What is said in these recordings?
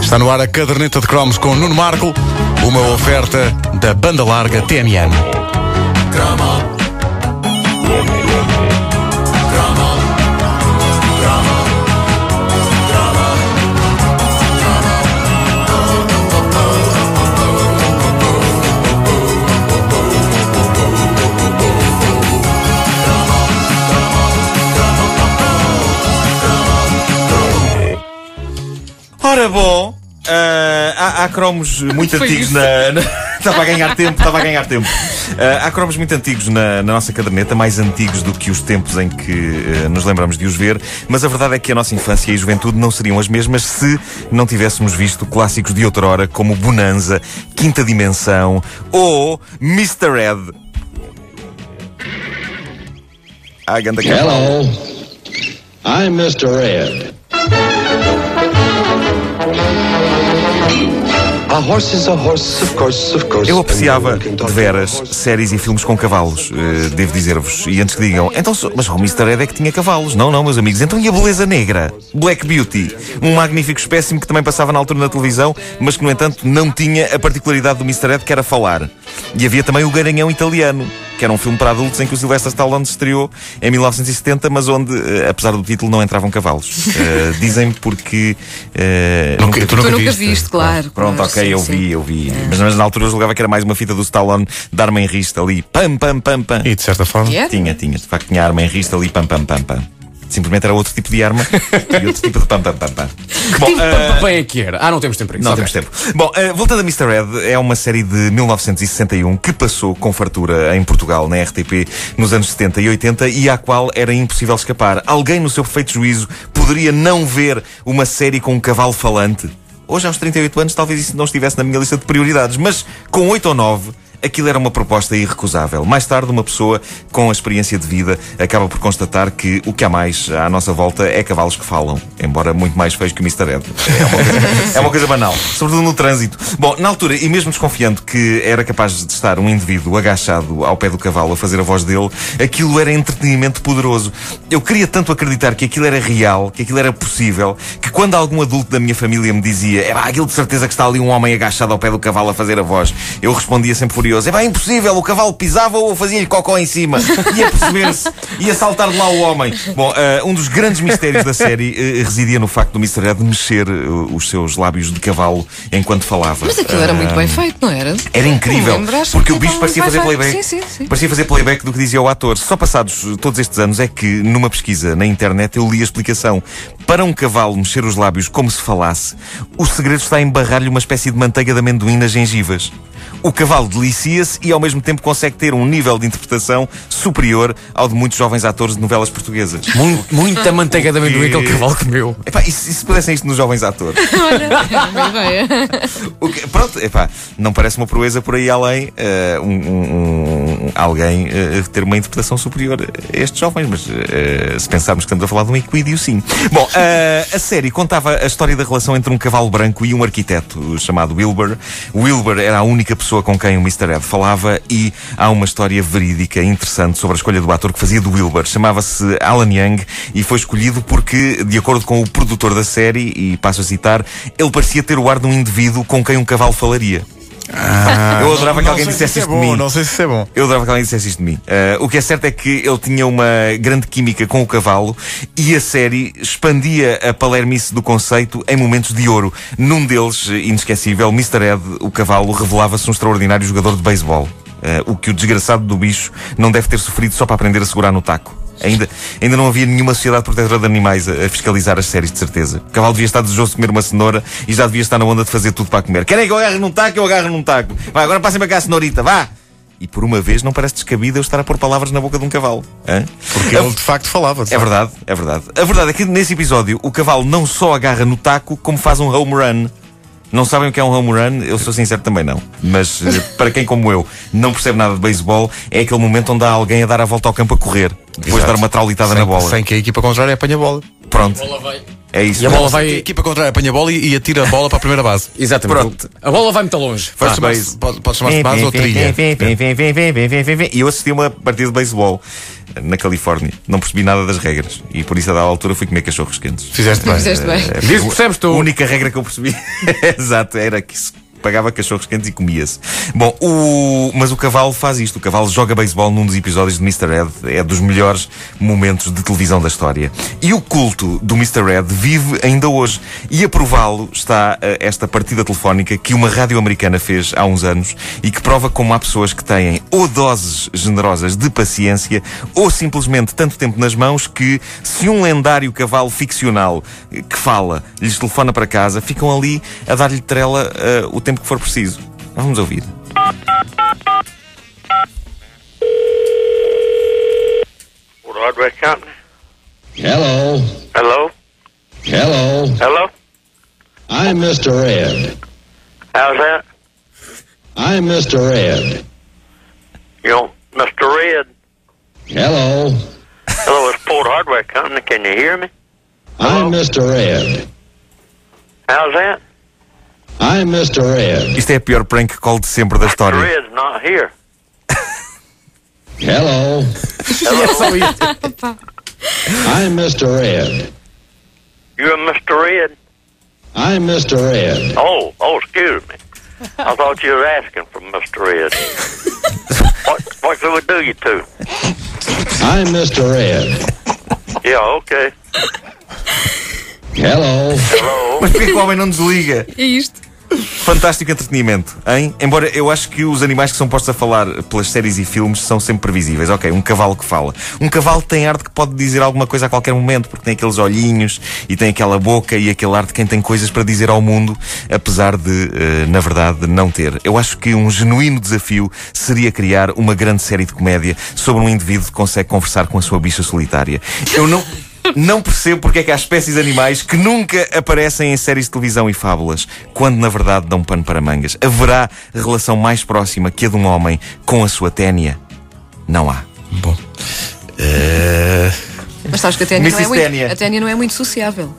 Está no ar a caderneta de cromos com Nuno Marco, uma oferta da banda larga TMN. Ora bom, ah, há, há cromos muito antigos na. na- Estava a ganhar tempo, estava a ganhar tempo. Ah, há cromos muito antigos na, na nossa caderneta, mais antigos do que os tempos em que ah, nos lembramos de os ver, mas a verdade é que a nossa infância e juventude não seriam as mesmas se não tivéssemos visto clássicos de outrora como Bonanza, Quinta Dimensão ou Mr. Ed. Ah, ganda. Hello. I'm Mr. Ed. Eu apreciava de veras séries e filmes com cavalos, eh, devo dizer-vos. E antes que digam, então, mas o Mr. Ed é que tinha cavalos. Não, não, meus amigos. Então e a beleza negra? Black Beauty. Um magnífico espécime que também passava na altura na televisão, mas que, no entanto, não tinha a particularidade do Mr. Ed, que era falar. E havia também o Garanhão Italiano, que era um filme para adultos em que o Sylvester Stallone se estreou em 1970, mas onde, eh, apesar do título, não entravam cavalos. Eh, Dizem-me porque. eh, Nunca- tu Tu nunca nunca viste? viste, claro. Pronto, claro, ok, sim, eu sim. vi, eu vi. Mas, mas na altura eu julgava que era mais uma fita do Stallone de arma em rista ali. Pam, pam, pam, pam. E de certa forma. Tinha, tinha. De facto, tinha arma em rista ali. Pam, pam, pam, pam. Simplesmente era outro tipo de arma e outro tipo de pam, pam, pam, pam. Bom, Tipo, ah, Bem é que era. Ah, não temos tempo para isso. não Ok. temos tempo. Bom, eh, voltando a Mr. Ed, é uma série de 1961 que passou com fartura em Portugal, na RTP, nos anos 70 e 80 e à qual era impossível escapar. Alguém, no seu perfeito juízo, poderia não ver uma série com um cavalo falante? Hoje, aos 38 anos, talvez isso não estivesse na minha lista de prioridades, mas com 8 ou 9. Aquilo era uma proposta irrecusável. Mais tarde, uma pessoa com a experiência de vida acaba por constatar que o que há mais à nossa volta é cavalos que falam, embora muito mais feios que o Mr. Ed. É uma coisa, é uma coisa banal, sobretudo no trânsito. Bom, na altura, e mesmo desconfiando que era capaz de estar um indivíduo agachado ao pé do cavalo a fazer a voz dele, aquilo era entretenimento poderoso. Eu queria tanto acreditar que aquilo era real, que aquilo era possível, que quando algum adulto da minha família me dizia é aquilo de certeza que está ali um homem agachado ao pé do cavalo a fazer a voz, eu respondia sempre furioso: é pá, impossível, o cavalo pisava ou fazia-lhe cocó em cima. Ia perceber-se, ia saltar de lá o homem. Bom, ah, um dos grandes mistérios da série eh, residia no facto do Mr. Ed mexer eh, os seus lábios de cavalo enquanto falava. Mas aquilo era muito bem feito, não era? era incrível, porque que o bicho estava parecia fazer bem playback. Sim, sim, sim. Parecia fazer playback do que dizia o ator. Só passados todos estes anos é que, numa pesquisa na internet, eu li a explicação. Para um cavalo mexer os lábios como se falasse, o segredo está em barrar-lhe uma espécie de manteiga de amendoim nas gengivas. O cavalo delicia-se e ao mesmo tempo consegue ter um nível de interpretação superior ao de muitos jovens atores de novelas portuguesas. Muito, muita manteiga de amendoim que aquele cavalo comeu. Epá, e se, e se pudessem isto nos jovens atores? Era uma ideia. O que- pronto, epá, não parece uma proeza por aí além eh, um, um- um- alguém eh, ter uma interpretação superior a estes jovens, mas eh, se pensarmos que estamos a falar de um equídeo, sim. Bom, a série contava a história da relação entre um cavalo branco e um arquiteto chamado Wilbur. Wilbur era a única pessoa com quem o Mr. Ed falava e há uma história verídica interessante sobre a escolha do ator que fazia do Wilbur. Chamava-se Alan Young e foi escolhido porque, de acordo com o produtor da série, e passo a citar, ele parecia ter o ar de um indivíduo com quem um cavalo falaria. Eu adorava que Não alguém sei se dissesse isso isto é de bom, mim. Não sei se isso é bom. Eu adorava que alguém dissesse isto de mim. Ah, o que é certo é que ele tinha uma grande química com o cavalo e a série expandia a palermice do conceito em momentos de ouro. Num deles, inesquecível, Mr. Ed, o cavalo, revelava-se um extraordinário jogador de beisebol. Ah, o que o desgraçado do bicho não deve ter sofrido só para aprender a segurar no taco. Ainda, ainda não havia nenhuma sociedade protetora de animais a, a fiscalizar as séries, de certeza. O cavalo devia estar desejoso de comer uma cenoura e já devia estar na onda de fazer tudo para comer. Querem que eu agarre num taco? Eu agarro num taco. Vai, agora passem para cá a cenourita, vá! E por uma vez não parece descabido eu estar a pôr palavras na boca de um cavalo. Hã? Porque A- ele de facto falava. de É verdade, é verdade. A verdade é que nesse episódio o cavalo não só agarra no taco, como faz um home run. Não sabem o que é um home run? Eu sou sincero também não. Mas eh, para quem como eu não percebe nada de beisebol, é aquele momento onde há alguém a dar a volta ao campo a correr. Depois de Exato. dar uma traulitada sem, na bola. Sem que a equipa contrária apanhe a bola. Pronto. É isso. E a bola A vai. equipa contrária apanha a bola e e atira a bola para a primeira base. Exatamente. Pronto. A bola vai muito longe. Pode Ah, chamar-se chamar-se base ou trilha. E eu assisti a uma partida de beisebol na Califórnia. Não percebi nada das regras. E por isso, a dada altura, fui comer cachorros quentes. Fizeste bem. Fizeste bem. É, Diz percebes tu. A única regra que eu percebi, exato, era que se pagava cachorros quentes e comia-se. Bom, o... mas o cavalo faz isto. O cavalo joga beisebol num dos episódios de Mr. Ed. É dos melhores momentos de televisão da história. E o culto do Mr. Ed vive ainda hoje. E a prová-lo está eh, esta partida telefónica que uma rádio americana fez há uns anos e que prova como há pessoas que têm ou doses generosas de paciência ou simplesmente tanto tempo nas mãos que se um lendário cavalo ficcional eh, que fala lhes telefona para casa, ficam ali a dar-lhe trela eh, o tempo que for preciso. Vamos ouvir. Ford Hardware Company. Hello. Hello? Hello. Hello? I'm Mr. Ed. How's that? I'm Mr. Ed. You know, Mr. Red. Hello. Hello, it's Port Hardware Company. Can you hear me? I'm Mr. Ed. How's that? I'm Mr. Ed. Isto é a pior prank call de sempre da Mr. história. Red's not here. Hello. É só isto. I'm Mr. Ed. You're Mr. Red? I'm Mr. Ed. Oh, oh, excuse me. I thought you were asking for Mr. Red. what, what can we do you to? I'm Mr. Ed. Yeah, okay. Hello. Hello? Mas porquê que o homem não desliga? É isto. Fantástico entretenimento, hein? Embora eu acho que os animais que são postos a falar pelas séries e filmes são sempre previsíveis. Ok, um cavalo que fala. Um cavalo tem arte que pode dizer alguma coisa a qualquer momento, porque tem aqueles olhinhos e tem aquela boca e aquele ar de quem tem coisas para dizer ao mundo, apesar de, eh, na verdade, não ter. Eu acho que um genuíno desafio seria criar uma grande série de comédia sobre um indivíduo que consegue conversar com a sua bicha solitária. Eu não. Não percebo porque é que há espécies de animais que nunca aparecem em séries de televisão e fábulas, quando na verdade dão pano para mangas. Haverá relação mais próxima que a de um homem com a sua ténia? Não há. Bom. Eh, Mas sabes que a Tânia não, é muito, a Tânia não é muito sociável.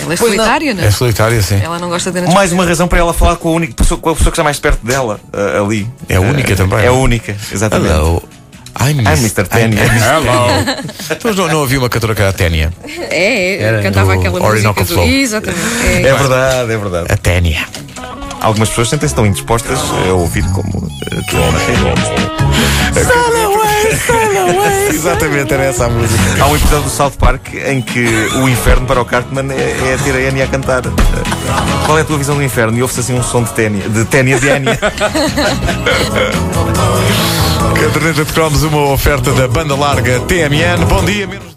Ela é Pois solitária, não é solitária, sim. Ela não gosta de Mais uma razão para ela falar com a única pessoa, com a pessoa que está mais perto dela, ah, ali. É a única Ah, também. É a única, exatamente. Hello. I'm, Mr. Hello. Então não, não havia uma cantora que era a Ténia. É, Era cantava do aquela Orinoco música do... Flow. Exatamente. É. É verdade, é verdade. A Ténia. Algumas pessoas sentem-se tão indispostas a ouvir como ah, tu Exatamente, era essa a música. Há um episódio do South Park em que o inferno para o Cartman é, é ter a Enya a cantar. Qual é a tua visão do inferno? E ouve-se assim um som de ténia, de ténia de Enya. Caderneta de Cromos, uma oferta da banda larga TMN. Bom dia, menos.